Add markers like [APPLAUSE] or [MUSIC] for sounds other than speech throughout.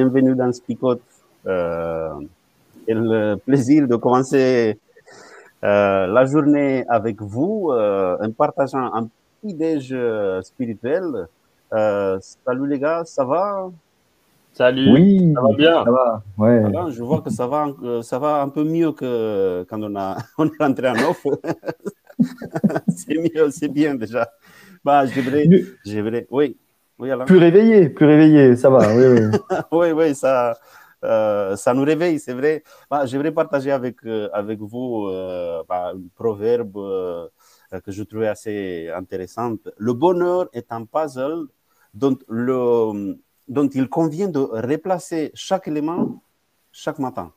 Bienvenue dans Spicote. Euh, le plaisir de commencer euh, la journée avec vous euh, en partageant un petit déj euh, spirituel. Euh, salut les gars, ça va? Salut, Oui, ça va bien? Ça va. Ouais. Je vois que ça va, ça va un peu mieux que quand on, a, [LAUGHS] on est rentré en off. [LAUGHS] c'est mieux, c'est bien déjà. Bah, j'aimerais, Mieux- j'aimerais, oui, oui, Alain. Plus réveillé, plus réveillé, ça va. Oui, oui. [LAUGHS] oui, oui, ça, euh, ça nous réveille, c'est vrai. Bah, J'aimerais partager avec, euh, avec vous euh, bah, un proverbe que je trouvais assez intéressant. Le bonheur est un puzzle dont, le, dont il convient de replacer chaque élément chaque matin.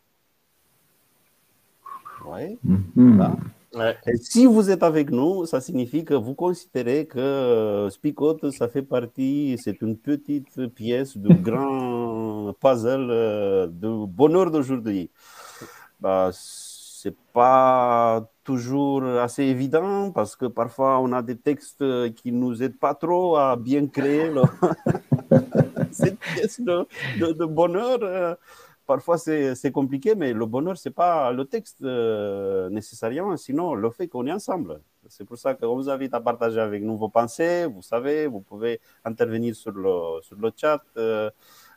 Mhm. Voilà. Ouais. Et si vous êtes avec nous, ça signifie que vous considérez que euh, Spicote, ça fait partie, c'est une petite pièce du [LAUGHS] grand puzzle euh, du bonheur d'aujourd'hui. Bah, c'est pas toujours assez évident parce que parfois on a des textes qui nous aident pas trop à bien créer le- [LAUGHS] cette pièce de, de- de bonheur. Parfois c'est compliqué, mais le bonheur c'est pas le texte euh, nécessairement, sinon le fait qu'on est ensemble. C'est pour ça qu'on vous invite à partager avec nous vos pensées. Vous savez, vous pouvez intervenir sur le, sur le chat. euh,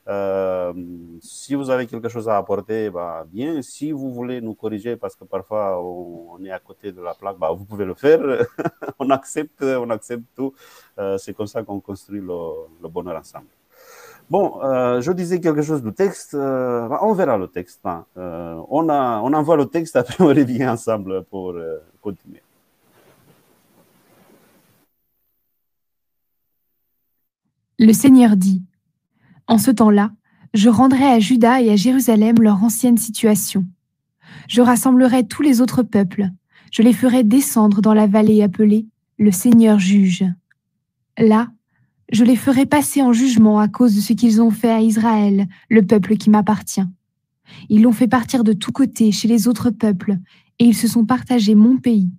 euh, si vous avez quelque chose à apporter, bah, bien. Si vous voulez nous corriger, parce que parfois on, on est à côté de la plaque, bah, vous pouvez le faire. [LAUGHS] on accepte, on accepte tout. C'est comme ça qu'on construit le, le bonheur ensemble. Bon, euh, je disais quelque chose du texte. euh, on verra le texte. hein. Euh, on, a, on envoie le texte, [LAUGHS] après on revient ensemble pour euh, continuer. Le Seigneur dit, En ce temps-là, je rendrai à Juda et à Jérusalem leur ancienne situation. Je rassemblerai tous les autres peuples, je les ferai descendre dans la vallée appelée le Seigneur juge. Là, je les ferai passer en jugement à cause de ce qu'ils ont fait à Israël, le peuple qui m'appartient. Ils l'ont fait partir de tous côtés chez les autres peuples, et ils se sont partagés mon pays.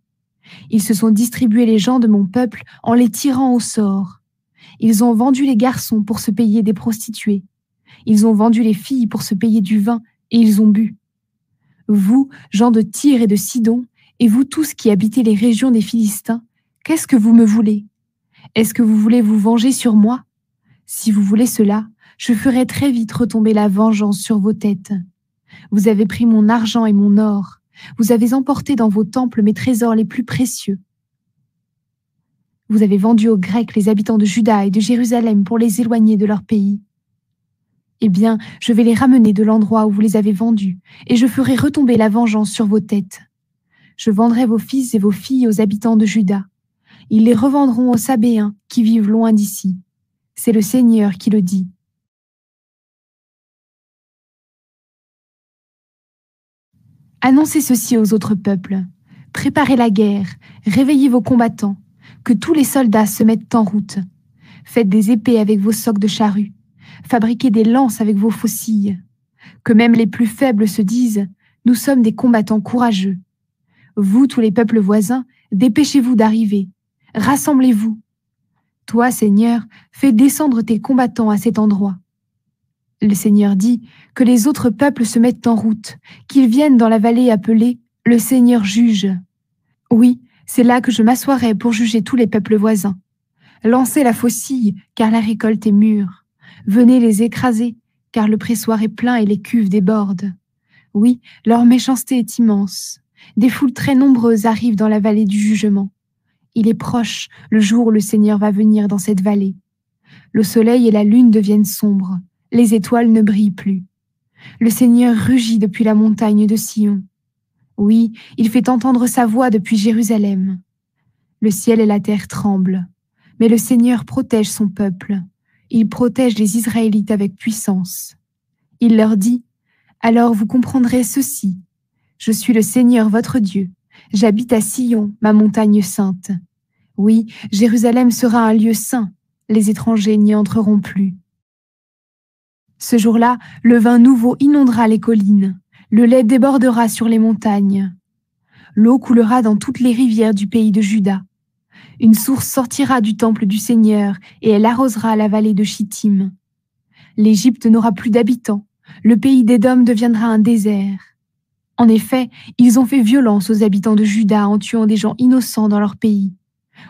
Ils se sont distribués les gens de mon peuple en les tirant au sort. Ils ont vendu les garçons pour se payer des prostituées. Ils ont vendu les filles pour se payer du vin, et ils ont bu. Vous, gens de Tyr et de Sidon, et vous tous qui habitez les régions des Philistins, qu'est-ce que vous me voulez? Est-ce que vous voulez vous venger sur moi? Si vous voulez cela, je ferai très vite retomber la vengeance sur vos têtes. Vous avez pris mon argent et mon or. Vous avez emporté dans vos temples mes trésors les plus précieux. Vous avez vendu aux Grecs les habitants de Juda et de Jérusalem pour les éloigner de leur pays. Eh bien, je vais les ramener de l'endroit où vous les avez vendus, et je ferai retomber la vengeance sur vos têtes. Je vendrai vos fils et vos filles aux habitants de Juda. Ils les revendront aux Sabéens qui vivent loin d'ici. C'est le Seigneur qui le dit. Annoncez ceci aux autres peuples. Préparez la guerre, réveillez vos combattants, que tous les soldats se mettent en route. Faites des épées avec vos socs de charrue, fabriquez des lances avec vos faucilles. Que même les plus faibles se disent, nous sommes des combattants courageux. Vous, tous les peuples voisins, dépêchez-vous d'arriver. Rassemblez-vous. Toi, Seigneur, fais descendre tes combattants à cet endroit. Le Seigneur dit que les autres peuples se mettent en route, qu'ils viennent dans la vallée appelée le Seigneur juge. Oui, c'est là que je m'assoirai pour juger tous les peuples voisins. Lancez la faucille, car la récolte est mûre. Venez les écraser, car le pressoir est plein et les cuves débordent. Oui, leur méchanceté est immense. Des foules très nombreuses arrivent dans la vallée du jugement. Il est proche le jour où le Seigneur va venir dans cette vallée. Le soleil et la lune deviennent sombres, les étoiles ne brillent plus. Le Seigneur rugit depuis la montagne de Sion. Oui, il fait entendre sa voix depuis Jérusalem. Le ciel et la terre tremblent, mais le Seigneur protège son peuple. Il protège les Israélites avec puissance. Il leur dit, Alors vous comprendrez ceci. Je suis le Seigneur votre Dieu. J'habite à Sion, ma montagne sainte. Oui, Jérusalem sera un lieu saint. Les étrangers n'y entreront plus. Ce jour-là, le vin nouveau inondera les collines, le lait débordera sur les montagnes. L'eau coulera dans toutes les rivières du pays de Juda. Une source sortira du temple du Seigneur et elle arrosera la vallée de Chittim. L'Égypte n'aura plus d'habitants, le pays d'Édom deviendra un désert. En effet, ils ont fait violence aux habitants de Juda en tuant des gens innocents dans leur pays.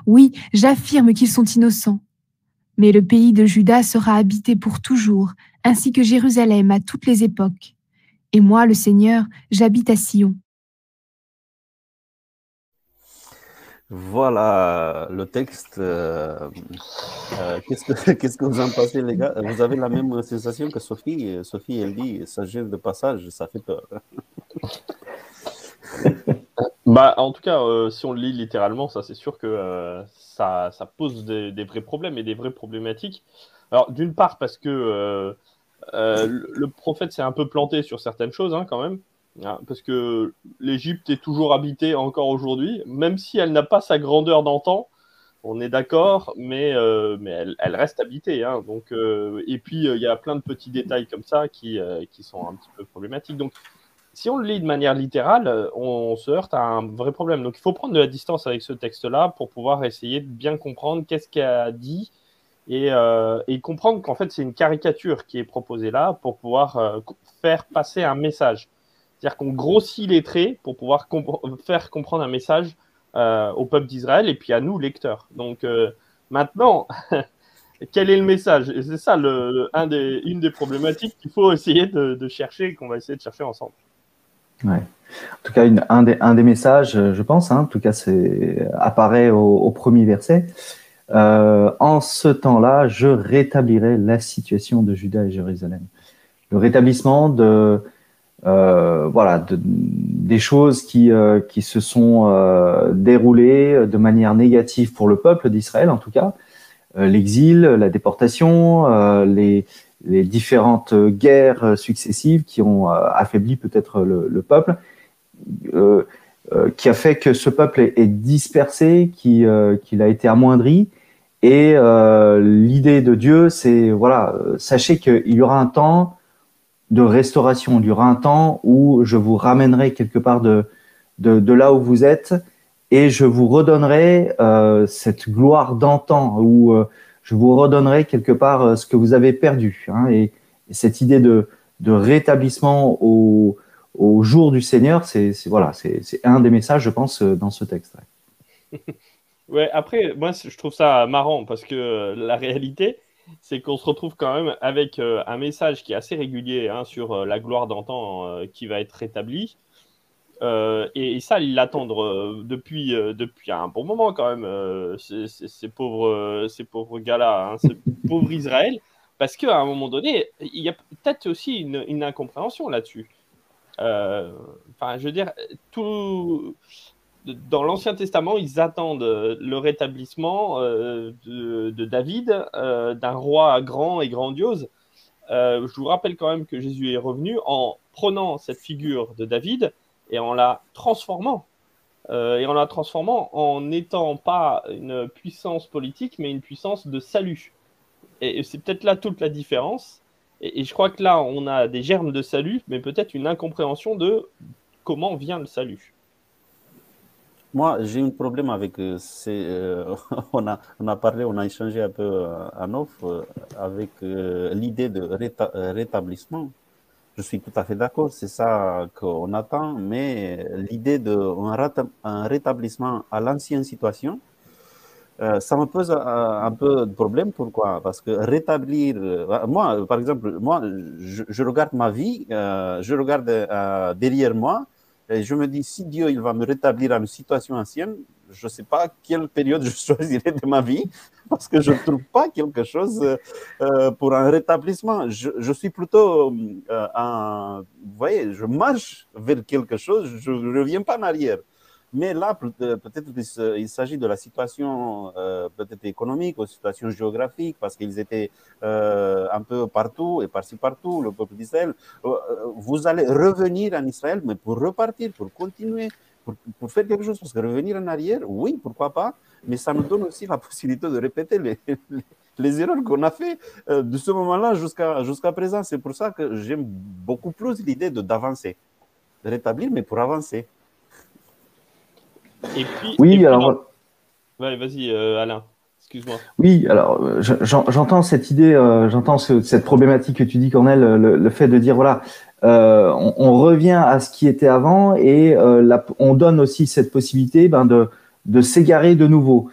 Oui, j'affirme qu'ils sont innocents. Mais le pays de Juda sera habité pour toujours, ainsi que Jérusalem à toutes les époques. Et moi, le Seigneur, j'habite à Sion. Voilà le texte. Euh, euh, qu'est-ce, que, [LAUGHS] vous en pensez, les gars? Vous avez la même sensation que Sophie Sophie, elle dit, sagesse de passage, ça fait peur. [LAUGHS] bah, en tout cas, euh, si on le lit littéralement, ça c'est sûr que ça, ça, pose des, vrais problèmes et des vraies problématiques. Alors, d'une part, parce que le prophète s'est un peu planté sur certaines choses, hein, quand même. Hein, parce que l'Égypte est toujours habitée encore aujourd'hui, même si elle n'a pas sa grandeur d'antan. On est d'accord, mais, euh, elle, reste habitée. Hein, donc, euh, et puis, euh, il y a plein de petits détails comme ça qui, sont un petit peu problématiques. Si on le lit de manière littérale, on, se heurte à un vrai problème. Donc, il faut prendre de la distance avec ce texte-là pour pouvoir essayer de bien comprendre qu'est-ce a dit et, et comprendre qu'en fait, c'est une caricature qui est proposée là pour pouvoir faire passer un message. C'est-à-dire qu'on grossit les traits pour pouvoir faire comprendre un message euh, au peuple d'Israël et puis à nous, lecteurs. Donc euh, maintenant, [LAUGHS] quel est le message? C'est ça le, un des, une des problématiques qu'il faut essayer de, chercher, qu'on va essayer de chercher ensemble. En tout cas, un, des, messages, je pense, hein, en tout cas, c'est apparaît au, premier verset. Euh, en ce temps-là, je rétablirai la situation de Juda et Jérusalem. Le rétablissement de, euh, voilà, des choses qui, euh, qui se sont euh, déroulées de manière négative pour le peuple d'Israël, en tout cas. L'exil, la déportation, les, les différentes guerres successives qui ont affaibli peut-être le, le, peuple, qui a fait que ce peuple est, dispersé, qu'il a été amoindri. Et l'idée de Dieu, c'est voilà, sachez qu'il y aura un temps de restauration. Il y aura un temps où je vous ramènerai quelque part de, de, là où vous êtes et je vous redonnerai euh, cette gloire d'antan, où euh, je vous redonnerai quelque part euh, ce que vous avez perdu. Hein, et, cette idée de, rétablissement au, jour du Seigneur, c'est voilà, c'est un des messages, je pense, dans ce texte. Ouais. [LAUGHS] après, moi, je trouve ça marrant parce que la réalité, c'est qu'on se retrouve quand même avec euh, un message qui est assez régulier hein, sur euh, la gloire d'antan euh, qui va être rétablie. Et, ça, ils l'attendent depuis, depuis un bon moment quand même, ces, pauvres, ces pauvres gars-là, hein, ce pauvre Israël, parce qu'à un moment donné, il y a peut-être aussi une, incompréhension là-dessus. Enfin, je veux dire, tout dans l'Ancien Testament, ils attendent euh, le rétablissement euh, de, David, euh, d'un roi grand et grandiose. je vous rappelle quand même que Jésus est revenu en prenant cette figure de David et en la transformant. et en la transformant en n'étant pas une puissance politique, mais une puissance de salut. Et, c'est peut-être là toute la différence. et je crois que là, on a des germes de salut, mais peut-être une incompréhension de comment vient le salut. Moi, j'ai un problème avec. Euh, euh, [LAUGHS] on, a, on a parlé, on a échangé un peu euh, à Neuf avec l'idée de rétablissement. Je suis tout à fait d'accord, c'est ça qu'on attend, mais l'idée d'un un rétablissement à l'ancienne situation, ça me pose un, peu de problème. Pourquoi? Parce que rétablir. moi, par exemple, moi, je, je regarde ma vie, je regarde derrière moi et je me dis, si Dieu il va me rétablir à une situation ancienne, je ne sais pas quelle période je [LAUGHS] choisirai de ma vie, [LAUGHS] parce que je ne trouve pas quelque chose euh, pour un rétablissement. Je, suis plutôt un, vous voyez, je marche vers quelque chose, je ne reviens pas en arrière. Mais là, peut-être qu'il s'agit de la situation peut-être économique ou situation géographique, parce qu'ils étaient un peu partout et par-ci partout, le peuple d'Israël. Vous allez revenir en Israël, mais pour repartir, pour continuer pour, faire quelque chose. Parce que revenir en arrière, oui, pourquoi pas, mais ça nous donne aussi la [LAUGHS] possibilité de répéter les, les, erreurs qu'on a fait euh, de ce moment-là jusqu'à jusqu'à présent. C'est pour ça que j'aime beaucoup plus l'idée d'avancer, de, rétablir, mais pour avancer. Et puis, oui, alors. vas-y, euh, Alain. Oui, alors euh, j'entends cette idée, j'entends cette problématique que tu dis, Cornel, le, fait de dire voilà, euh, on, revient à ce qui était avant et euh, on donne aussi cette possibilité ben, de, s'égarer de nouveau.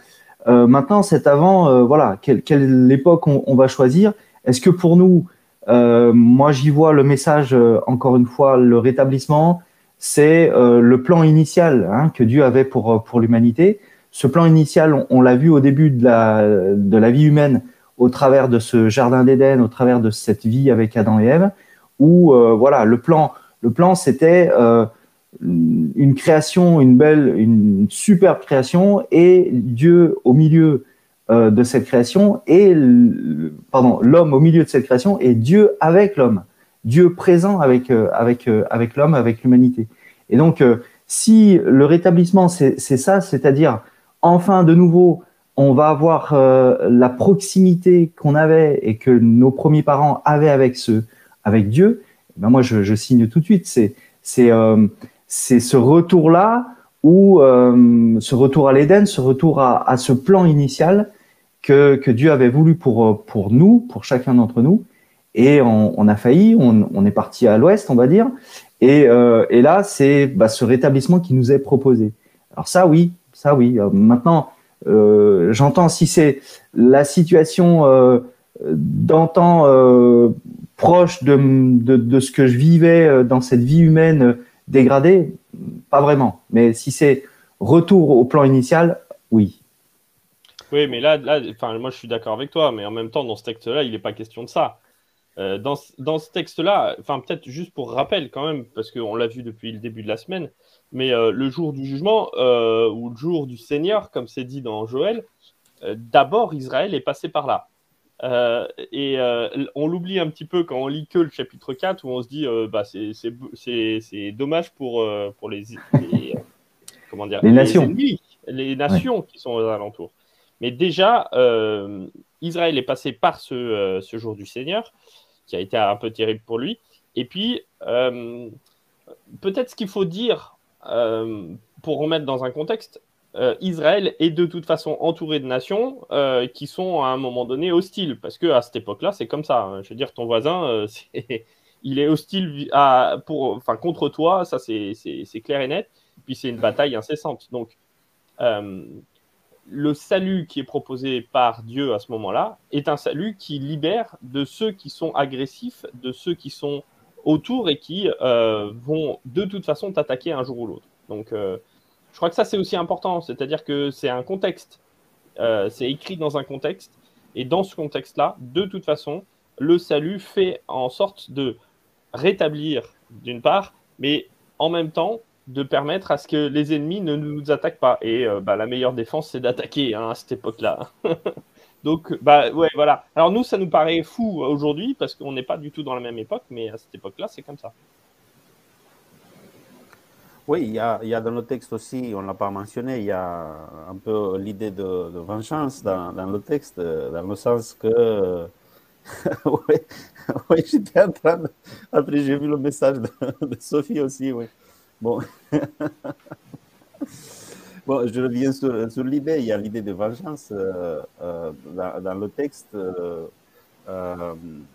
Euh, maintenant, cet avant, voilà, quelle, époque on, va choisir? Est-ce que pour nous, moi j'y vois le message, encore une fois, le rétablissement, c'est le plan initial hein, que Dieu avait pour l'humanité. Ce plan initial, on, l'a vu au début de la, de la vie humaine, au travers de ce jardin d'Éden, au travers de cette vie avec Adam et Ève où euh, voilà, le plan, le plan c'était euh, une création, une belle, une superbe création, et Dieu au milieu euh, de cette création, et pardon, l'homme au milieu de cette création, et Dieu avec l'homme, Dieu présent avec avec avec l'homme, avec l'humanité. Et donc, si le rétablissement c'est ça, c'est-à-dire enfin de nouveau, on va avoir la proximité qu'on avait et que nos premiers parents avaient avec ce avec Dieu, eh ben moi je, signe tout de suite. C'est c'est euh, c'est ce retour là ou euh, ce retour à l'Éden, ce retour à, à, ce plan initial que, que Dieu avait voulu pour pour nous, pour chacun d'entre nous. Et on, on a failli, on, on, est parti à l'ouest, on va dire. Et, euh, et là, c'est bah, ce rétablissement qui nous est proposé. Alors ça, oui, ça, oui. Euh, maintenant, euh, j'entends si c'est la situation euh, d'antan proche de, ce que je vivais dans cette vie humaine dégradée Pas vraiment. Mais si c'est retour au plan initial, oui. Oui, mais là, là moi je suis d'accord avec toi, mais en même temps, dans ce texte-là, il n'est pas question de ça. Euh, dans, dans, ce texte-là, enfin peut-être juste pour rappel quand même, parce qu'on l'a vu depuis le début de la semaine, mais le jour du jugement ou le jour du Seigneur, comme c'est dit dans Joël, d'abord Israël est passé par là. Euh, et euh, on l'oublie un petit peu quand on lit que le chapitre 4 où on se dit euh, bah, c'est dommage pour, pour les, comment dire, les nations, les, nations qui sont aux alentours. Mais déjà, Israël est passé par ce, ce, jour du Seigneur, qui a été un peu terrible pour lui. Et puis, peut-être ce qu'il faut dire pour remettre dans un contexte, euh, Israël est de toute façon entouré de nations euh, qui sont à un moment donné hostiles, parce que à cette époque-là, c'est comme ça. Hein. Je veux dire, ton voisin, euh, [LAUGHS] il est hostile à, pour, enfin, contre toi, ça c'est clair et net. Puis c'est une bataille incessante. Donc, le salut qui est proposé par Dieu à ce moment-là est un salut qui libère de ceux qui sont agressifs, de ceux qui sont autour et qui vont de toute façon t'attaquer un jour ou l'autre. Donc, je crois que ça, c'est aussi important. C'est-à-dire que c'est un contexte. Euh, c'est écrit dans un contexte. Et dans ce contexte-là, de toute façon, le salut fait en sorte de rétablir, d'une part, mais en même temps, de permettre à ce que les ennemis ne nous attaquent pas. Et euh, bah, la meilleure défense, c'est d'attaquer hein, à cette époque-là. [LAUGHS] Donc, bah ouais, voilà. Alors nous, ça nous paraît fou aujourd'hui parce qu'on n'est pas du tout dans la même époque, mais à cette époque-là, c'est comme ça. Oui, il y, a, y a dans le texte aussi, on ne l'a pas mentionné, il y a un peu l'idée de, vengeance dans, le texte, dans le sens que. [LAUGHS] oui, oui j'étais en train de. Après, j'ai vu le message de, Sophie aussi, oui. Bon. [LAUGHS] bon, je reviens sur, sur l'idée. Il y a l'idée de vengeance euh, euh, dans, le texte. Euh,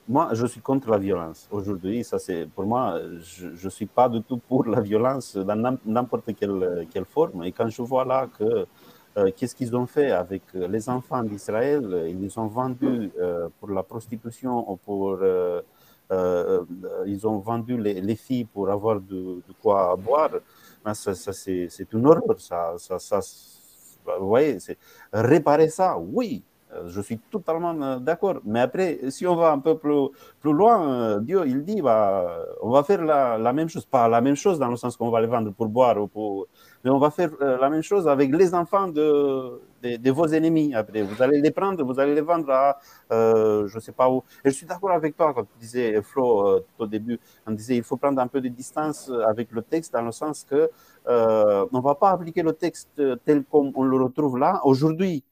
moi, je suis contre la violence. Aujourd'hui, ça c'est pour moi, je ne suis pas du tout pour la violence dans n'importe quelle, quelle, forme. Et quand je vois là que qu'est-ce qu'ils ont fait avec les enfants d'Israël, ils les ont vendus pour la prostitution ou pour ils ont vendu les, les, filles pour avoir de, quoi boire. Ben, ça, c'est une horreur. Ça, ça, vous voyez, réparer ça, oui, Euh, je suis totalement euh, d'accord. Mais après, si on va un peu plus, plus loin, euh, Dieu, il dit, bah, on va faire la, la, même chose. Pas la même chose dans le sens qu'on va les vendre pour boire, ou pour... mais on va faire la même chose avec les enfants de, de, vos ennemis. Après, vous allez les prendre, vous allez les vendre à, euh, je sais pas où. Et je suis d'accord avec toi quand tu disais, Flo, euh, au début, on disait, il faut prendre un peu de distance avec le texte dans le sens que euh, on va pas appliquer le texte tel qu'on le retrouve là aujourd'hui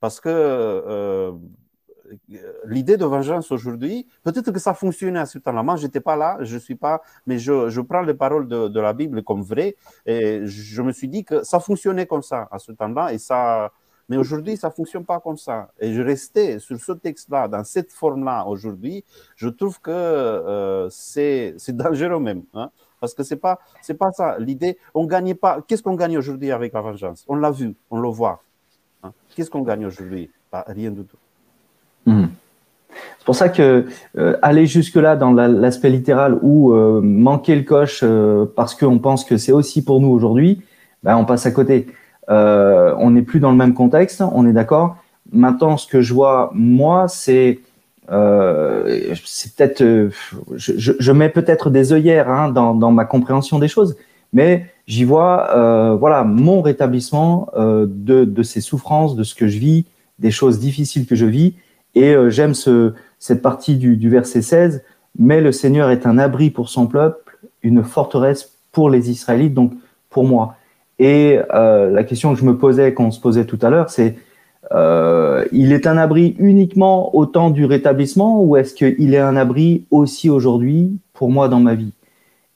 parce que euh, l'idée de vengeance aujourd'hui, peut-être que ça fonctionnait à ce temps-là. Moi, je n'étais pas là, je suis pas, mais je, je prends les paroles de, de, la Bible comme vraies et je me suis dit que ça fonctionnait comme ça à ce temps-là et ça. Mais aujourd'hui, ça fonctionne pas comme ça. Et je restais sur ce texte-là, dans cette forme-là aujourd'hui. Je trouve que euh, c'est [LAUGHS] dangereux même. Hein, parce que c'est pas c'est pas ça l'idée on gagnait pas qu'est-ce qu'on gagne aujourd'hui avec la vengeance? On l'a vu on le voit Qu'est-ce qu'on gagne aujourd'hui? Pas rien du tout. Mmh. C'est pour ça que euh, aller jusque-là dans l'aspect littéral ou euh, manquer le coche euh, parce qu'on pense que c'est aussi pour nous aujourd'hui, ben, on passe à côté. Euh, on n'est plus dans le même contexte, on est d'accord. Maintenant, ce que je vois, moi, c'est peut-être, je, mets peut-être des œillères hein, dans, dans, ma compréhension des choses, mais j'y vois euh, voilà mon rétablissement euh, de, de, ces souffrances, de ce que je vis, des choses difficiles que je vis. Et euh, j'aime ce, cette partie du, du, verset 16, mais le Seigneur est un abri pour son peuple, une forteresse pour les Israélites, donc pour moi. Et euh, la question que je me posais, qu'on se posait tout à l'heure, c'est euh, il est un abri uniquement au temps du rétablissement ou est-ce qu'il est un abri aussi aujourd'hui pour moi dans ma vie?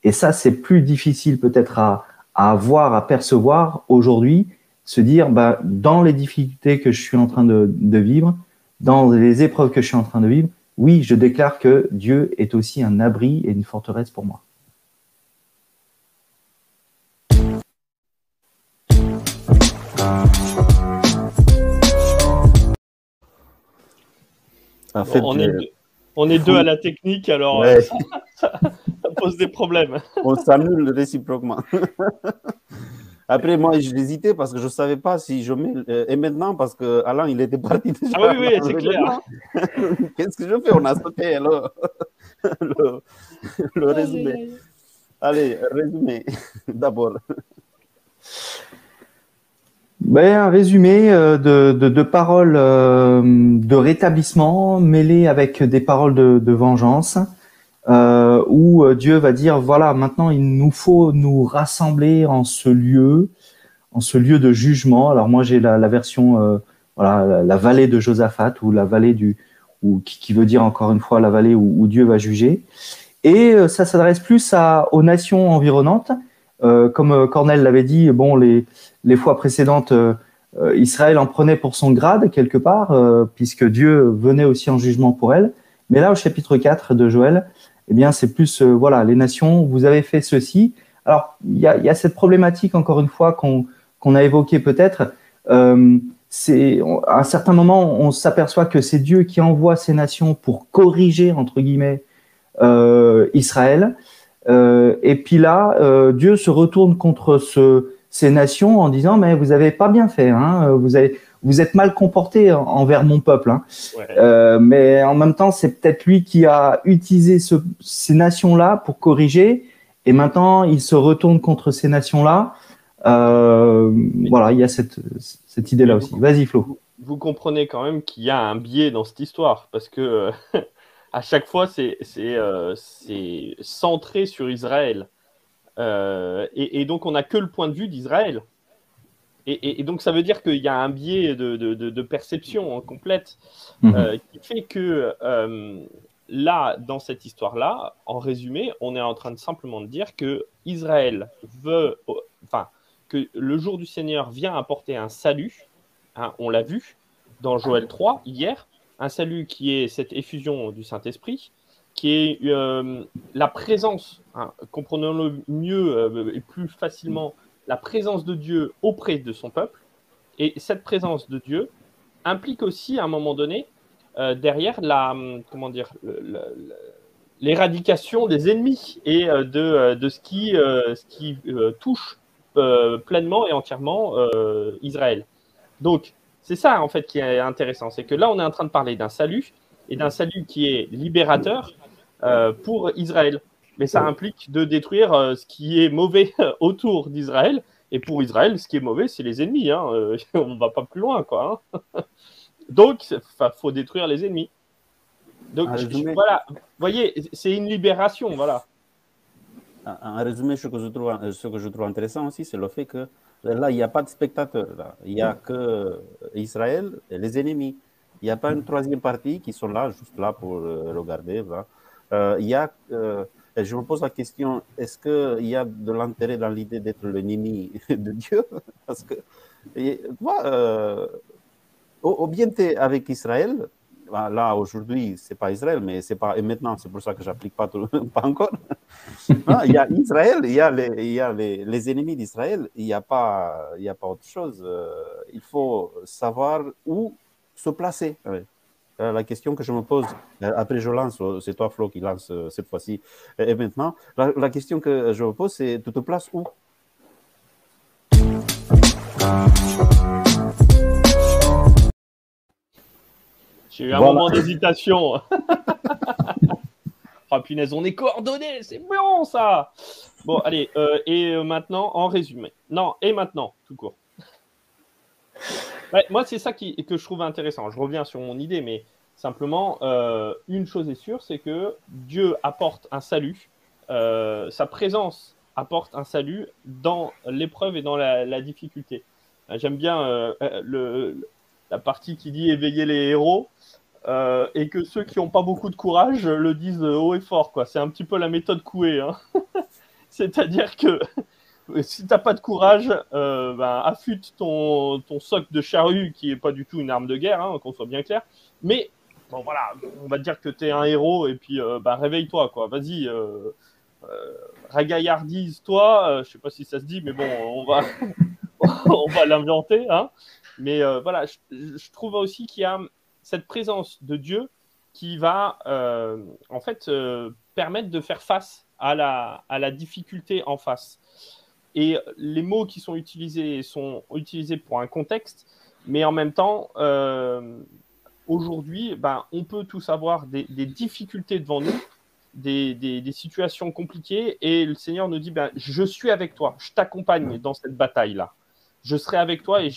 Et ça, c'est plus difficile peut-être à, à voir, à percevoir aujourd'hui, se dire, bah, dans les difficultés que je suis en train de, de, vivre, dans les épreuves que je suis en train de vivre, oui, je déclare que Dieu est aussi un abri et une forteresse pour moi. En fait, on, est deux, on, est deux, à la technique, alors ouais. [LAUGHS] pose des problèmes. [LAUGHS] On s'annule réciproquement. [LAUGHS] Après, moi, j'hésitais parce que je ne savais pas si je mets. Et maintenant, parce que Alain, il était parti déjà. Ah oui, oui, c'est clair. [LAUGHS] Qu'est-ce que je fais? On a sauté le, le, le résumé. Allez, résumé d'abord. Ben, un résumé de, de, de paroles de rétablissement mêlées avec des paroles de, de vengeance euh, où Dieu va dire voilà maintenant il nous faut nous rassembler en ce lieu, en ce lieu de jugement. Alors moi j'ai la, la, version euh, voilà la, vallée de Josaphat ou la vallée du ou qui, veut dire encore une fois la vallée où, Dieu va juger. Et euh, ça s'adresse plus à, aux nations environnantes, euh, comme Cornel l'avait dit. Bon les les fois précédentes. Israël en prenait pour son grade quelque part, puisque Dieu venait aussi en jugement pour elle. Mais là, au chapitre 4 de Joël, eh bien, c'est plus, euh, voilà, les nations, vous avez fait ceci. Alors, il y a, cette problématique, encore une fois, qu'on qu a évoquée peut-être. Euh, à un certain moment, on s'aperçoit que c'est Dieu qui envoie ces nations pour corriger, entre guillemets, euh, Israël. Euh, et puis là, Dieu se retourne contre ce, ces nations en disant, mais vous avez pas bien fait, hein, vous avez, vous êtes mal comporté envers mon peuple. Hein. Ouais. Euh, mais en même temps, c'est peut-être lui qui a utilisé ce, ces nations-là pour corriger. Et maintenant, il se retourne contre ces nations-là. Euh, voilà, il y a cette, cette idée-là aussi. Vas-y, Flo. Vous, vous, comprenez quand même qu'il y a un biais dans cette histoire. Parce que [LAUGHS] à chaque fois, c'est euh, centré sur Israël. Euh, et, et, donc, on n'a que le point de vue d'Israël. Et, et, et, donc, ça veut dire qu'il y a un biais de, de, de, de perception hein, complète mmh. euh, qui fait que euh, là, dans cette histoire-là, en résumé, on est en train de simplement de dire que Israël veut, enfin, que le jour du Seigneur vient apporter un salut. Hein, on l'a vu dans Joël 3 hier, un salut qui est cette effusion du Saint-Esprit, qui est euh, la présence, hein, comprenons-le mieux euh, et plus facilement la présence de Dieu auprès de son peuple. Et cette présence de Dieu implique aussi, à un moment donné, euh, derrière la, comment dire, l'éradication des ennemis et euh, de, euh, de, ce qui, ce qui touche pleinement et entièrement Israël. Donc, c'est ça en fait qui est intéressant, c'est que là on est en train de parler d'un salut et d'un salut qui est libérateur pour Israël. Mais ça implique de détruire euh, ce qui est mauvais [LAUGHS] autour d'Israël. Et pour Israël, ce qui est mauvais, c'est les ennemis. Hein. Euh, [LAUGHS] on ne va pas plus loin, quoi. Hein. [LAUGHS] Donc, il faut détruire les ennemis. Donc, voilà. Vous voyez, c'est une libération, voilà. En résumé, ce que je trouve, ce que je trouve intéressant aussi, c'est le fait que là, il n'y a pas de spectateurs. Il n'y a que Israël et les ennemis. Il n'y a pas une troisième partie qui sont là, juste là pour euh, regarder. Euh, il y a, euh, je me pose la question, est-ce qu'il y a de l'intérêt dans l'idée d'être l'ennemi [LAUGHS] de Dieu? Parce que, moi, au, bien avec Israël, bah, là aujourd'hui, c'est pas Israël, mais c'est pas et maintenant, c'est pour ça que j'applique pas [LAUGHS] pas encore. Ah, il y a Israël, il y a les, ennemis d'Israël, il n'y a pas, a pas autre chose. il faut savoir où se placer. Euh, la question que je me pose, euh, après je lance, euh, c'est toi Flo qui lance cette fois-ci, et maintenant, la, question que je me pose, c'est tu te places où? J'ai eu un moment d'hésitation. [LAUGHS] oh punaise, on est coordonnés, c'est bon ça. Bon, allez, et maintenant, en résumé. Non, et maintenant, tout court moi, c'est ça qui, que je trouve intéressant. Je reviens sur mon idée, mais simplement, euh, une chose est sûre, c'est que Dieu apporte un salut. Euh, sa présence apporte un salut dans l'épreuve et dans la, difficulté. Euh, j'aime bien la partie qui dit éveiller les héros. et que ceux qui n'ont pas beaucoup de courage le disent haut et fort. C'est un petit peu la méthode Coué. Hein. [LAUGHS] C'est-à-dire que si t'as pas de courage, euh, ben, affûte ton, ton soc de charrue qui est pas du tout une arme de guerre, hein, qu'on soit bien clair. Mais bon voilà, on va dire que tu es un héros et puis euh, ben, réveille-toi quoi. Vas-y, euh, euh ragaillardise-toi. je sais pas si ça se dit, mais bon, on va [LAUGHS] on l'inventer. Hein. Mais voilà, je, trouve aussi qu'il y a cette présence de Dieu qui va en fait permettre de faire face à la difficulté en face. Et les mots qui sont utilisés sont utilisés pour un contexte, mais en même temps, euh, aujourd'hui, ben, on peut tous avoir des, difficultés devant nous, des, des, situations compliquées, et le Seigneur nous dit, ben, je suis avec toi, je t'accompagne dans cette bataille-là. Je serai avec toi et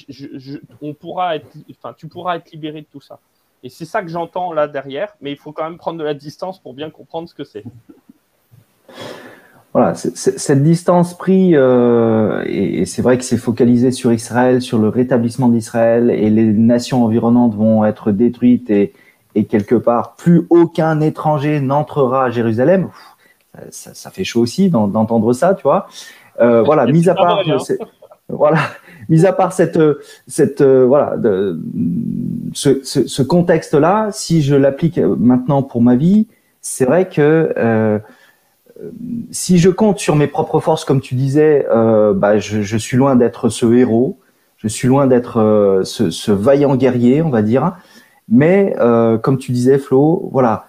on pourra être, enfin, tu pourras être libéré de tout ça. Et c'est ça que j'entends là derrière, mais il faut quand même prendre de la distance pour bien comprendre ce que c'est voilà, cette distance prise, euh, et, c'est vrai que c'est focalisé sur Israël, sur le rétablissement d'Israël, et les nations environnantes vont être détruites, et, et quelque part, plus aucun étranger n'entrera à Jérusalem. ça, ça, fait chaud aussi d'entendre ça, tu vois. Euh, [LAUGHS] voilà, mis à part, hein. voilà, [LAUGHS] mis à part cette, cette, euh, voilà, de, ce, ce, ce contexte-là, si je l'applique maintenant pour ma vie, c'est vrai que euh, si je compte sur mes propres forces, comme tu disais, euh, bah, je, suis loin d'être ce héros, je suis loin d'être euh, ce, vaillant guerrier, on va dire. Mais euh, comme tu disais, Flo, voilà,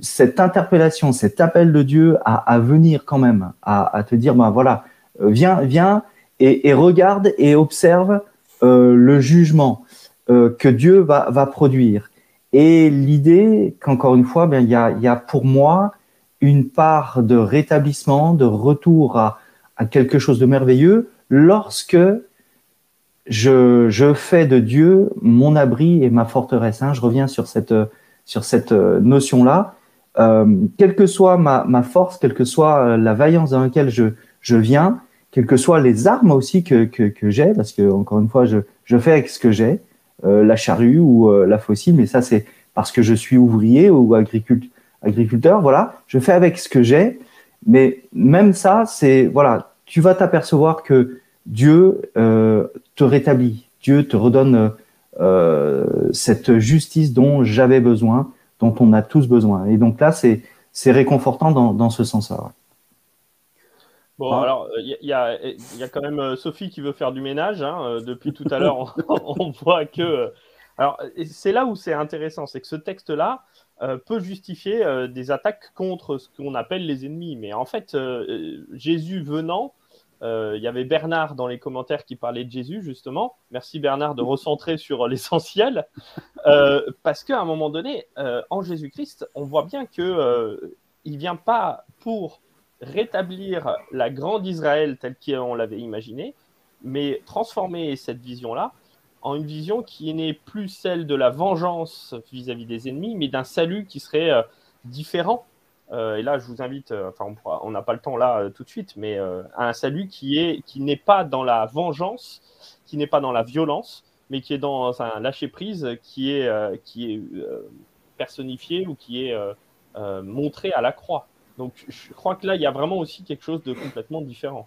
cette interpellation, cet appel de Dieu à, venir quand même, à, te dire, bah voilà, viens, viens et, regarde et observe le jugement que Dieu va produire. Et l'idée qu'encore une fois, ben, il y, a, pour moi une part de rétablissement, de retour à, quelque chose de merveilleux lorsque je, fais de Dieu mon abri et ma forteresse. Hein. Je reviens sur cette, sur cette notion-là. Euh, quelle que soit ma, force, quelle que soit la vaillance dans laquelle je, je viens, quelles que soient les armes aussi que, que, que j'ai, parce que encore une fois, je, je fais avec ce que j'ai, euh, la charrue ou euh, la fossile, mais ça c'est parce que je suis ouvrier ou agriculteur, voilà, je fais avec ce que j'ai, mais même ça, c'est, voilà, tu vas t'apercevoir que Dieu euh, te rétablit, Dieu te redonne cette justice dont j'avais besoin, dont on a tous besoin. Et donc là, c'est, réconfortant dans, dans ce sens-là. Bon, hein alors, il y, y, a, quand même euh, Sophie qui veut faire du ménage. Hein, euh, depuis tout à l'heure, [LAUGHS] on, voit que. Euh, alors, c'est là où c'est intéressant, c'est que ce texte-là peut justifier des attaques contre ce qu'on appelle les ennemis. Mais en fait, Jésus venant, il y avait Bernard dans les commentaires qui parlait de Jésus, justement. Merci Bernard de recentrer sur l'essentiel. parce qu'à un moment donné, en Jésus-Christ, on voit bien qu'il ne vient pas pour rétablir la grande Israël telle qu'on l'avait imaginée, mais transformer cette vision-là en une vision qui n'est plus celle de la vengeance vis-à-vis des ennemis, mais d'un salut qui serait euh, différent. Euh, et là, je vous invite, euh, on n'a pas le temps là tout de suite, mais à un salut qui qui n'est pas dans la vengeance, qui n'est pas dans la violence, mais qui est dans un lâcher prise, qui est qui est personnifié ou qui est montré à la croix. Donc, je crois que là, il y a vraiment aussi quelque chose de complètement différent.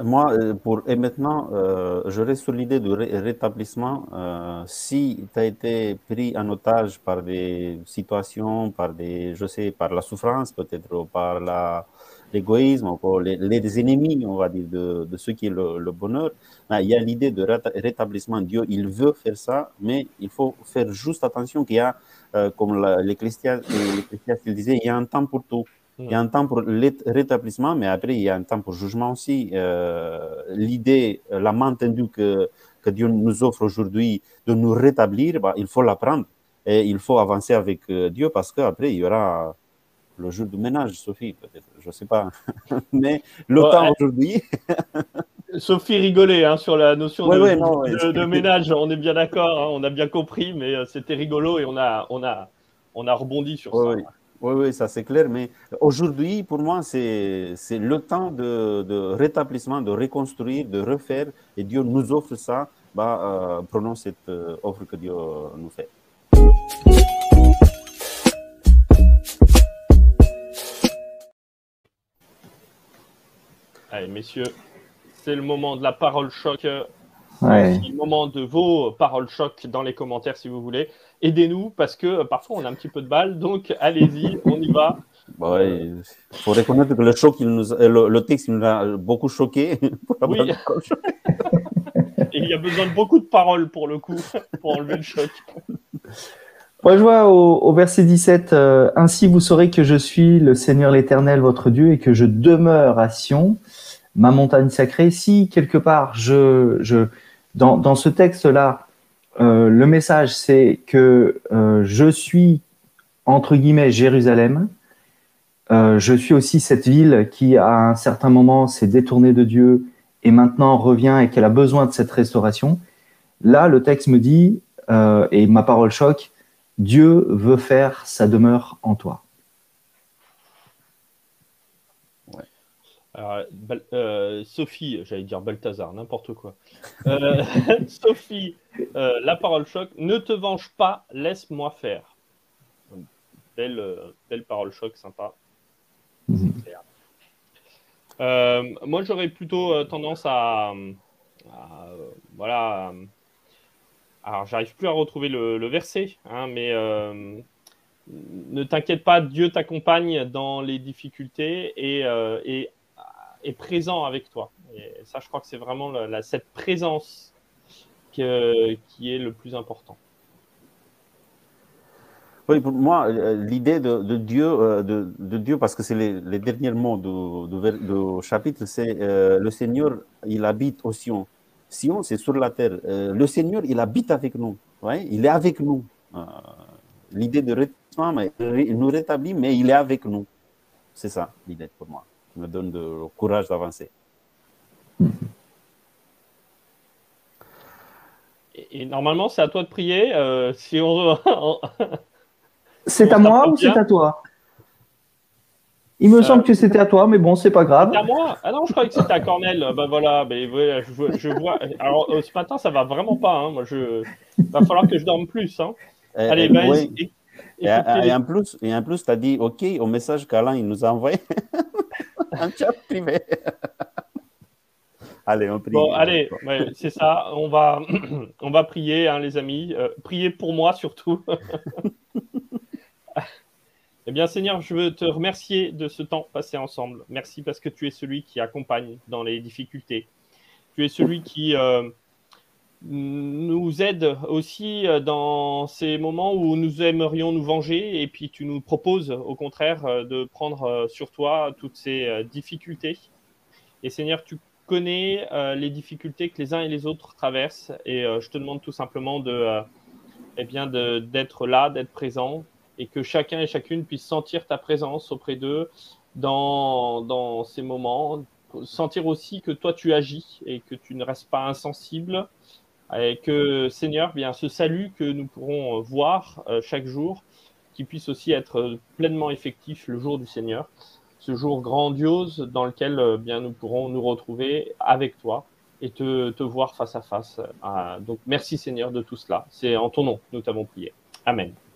Moi, euh, et maintenant, euh, je reste sur l'idée du rétablissement. Euh, si tu as été pris en otage par des situations, par des, je sais, par la souffrance, peut-être, par l'égoïsme, ou les, ennemis, on va dire, de, de ce qui est le, bonheur, ben, il y a l'idée de rétablissement. Dieu, il veut faire ça, mais il faut faire juste attention qu'il y a, euh, comme l'Ecclésiaste disait, il y a un temps pour tout. Il y a un temps pour le rétablissement, mais après, il y a un temps pour le jugement aussi. Euh, L'idée, la main tendue que, que Dieu nous offre aujourd'hui de nous rétablir, bah, il faut la prendre. Et il faut avancer avec euh, Dieu parce qu'après, il y aura le jour du ménage, Sophie, peut-être, je ne sais pas. [LAUGHS] mais le temps aujourd'hui. [LAUGHS] Sophie rigolait hein, sur la notion de, de, ménage, on est bien d'accord, hein, on a bien compris, mais euh, c'était rigolo et on a, on a, on a rebondi sur ça. Oui, oui, ça c'est clair. Mais aujourd'hui, pour moi, c'est le temps de, de, rétablissement, de reconstruire, de refaire. Et Dieu nous offre ça. Bah, euh, prenons cette euh, offre que Dieu nous fait. Allez, messieurs, c'est le moment de la parole choc. C'est le moment de vos paroles choc dans les commentaires si vous voulez aidez-nous parce que euh, parfois on a un petit peu de balle. Donc allez-y, on y va. Bah il faut reconnaître que le, choc, il nous le, texte nous a beaucoup choqué. [LAUGHS] Oui. [LAUGHS] Et il y a besoin de beaucoup de paroles pour le coup, pour enlever le choc. Moi, je vois au, verset 17, euh, Ainsi vous saurez que je suis le Seigneur l'Éternel, votre Dieu, et que je demeure à Sion, ma montagne sacrée. Si quelque part, je, je dans, dans ce texte-là, euh, le message, c'est que euh, je suis, entre guillemets, Jérusalem. Euh, je suis aussi cette ville qui, à un certain moment, s'est détournée de Dieu et maintenant revient et qu'elle a besoin de cette restauration. Là, le texte me dit, et ma parole choque, Dieu veut faire sa demeure en toi. Euh, Sophie, j'allais dire Balthazar, n'importe quoi. Euh, [LAUGHS] Sophie, euh, la parole choc, ne te venge pas, laisse-moi faire. Belle, belle parole choc, sympa. Mhm. moi, j'aurais plutôt tendance à, voilà. alors, j'arrive plus à retrouver le, verset, hein, mais ne t'inquiète pas, Dieu t'accompagne dans les difficultés et, et est présent avec toi. Et ça, je crois que c'est vraiment la, cette présence que, qui est le plus important. Oui, pour moi, euh, l'idée de, Dieu, euh, de, Dieu, parce que c'est les, derniers mots du, du, chapitre, c'est euh, le Seigneur, il habite au Sion. Sion, c'est sur la terre. le Seigneur, il habite avec nous. Ouais, il est avec nous. l'idée de rétablissement, il nous rétablit, mais il est avec nous. C'est ça l'idée pour moi me donne le courage d'avancer. Et, normalement, c'est à toi de prier. Euh, si on... [LAUGHS] c'est à moi ou c'est à toi? Il me semble que c'était à toi, mais bon, c'est pas grave. à moi? Ah non, je croyais que c'était à Cornel. Ben voilà, ben, je, vois. Alors, euh, ce matin, ça va vraiment pas. Hein. Moi, je... va falloir que je dorme plus. Hein. Euh, Allez, ben, et, et, en plus, et en plus, tu as dit OK au message qu'Alain il nous a envoyé. [LAUGHS] [LAUGHS] un chat privé. [LAUGHS] allez, on prie. Bon, allez, c'est ça. On va, [CLEARS THROAT] on va prier, hein, les amis. Euh, priez pour moi surtout. [LAUGHS] eh bien, Seigneur, je veux te remercier de ce temps passé ensemble. Merci parce que tu es celui qui accompagne dans les difficultés. Tu es celui qui, euh, nous aide aussi euh, dans ces moments où nous aimerions nous venger et puis tu nous proposes au contraire euh, de prendre euh, sur toi toutes ces difficultés. Et Seigneur, tu connais les difficultés que les uns et les autres traversent et je te demande tout simplement de, eh bien, d'être là, d'être présent et que chacun et chacune puisse sentir ta présence auprès d'eux dans, dans ces moments, sentir aussi que toi tu agis et que tu ne restes pas insensible et que Seigneur, bien ce salut que nous pourrons voir euh, chaque jour, qui puisse aussi être pleinement effectif le jour du Seigneur, ce jour grandiose dans lequel euh, bien nous pourrons nous retrouver avec toi et te, te voir face à face. Euh, donc merci Seigneur de tout cela. C'est en ton nom que nous t'avons prié. Amen.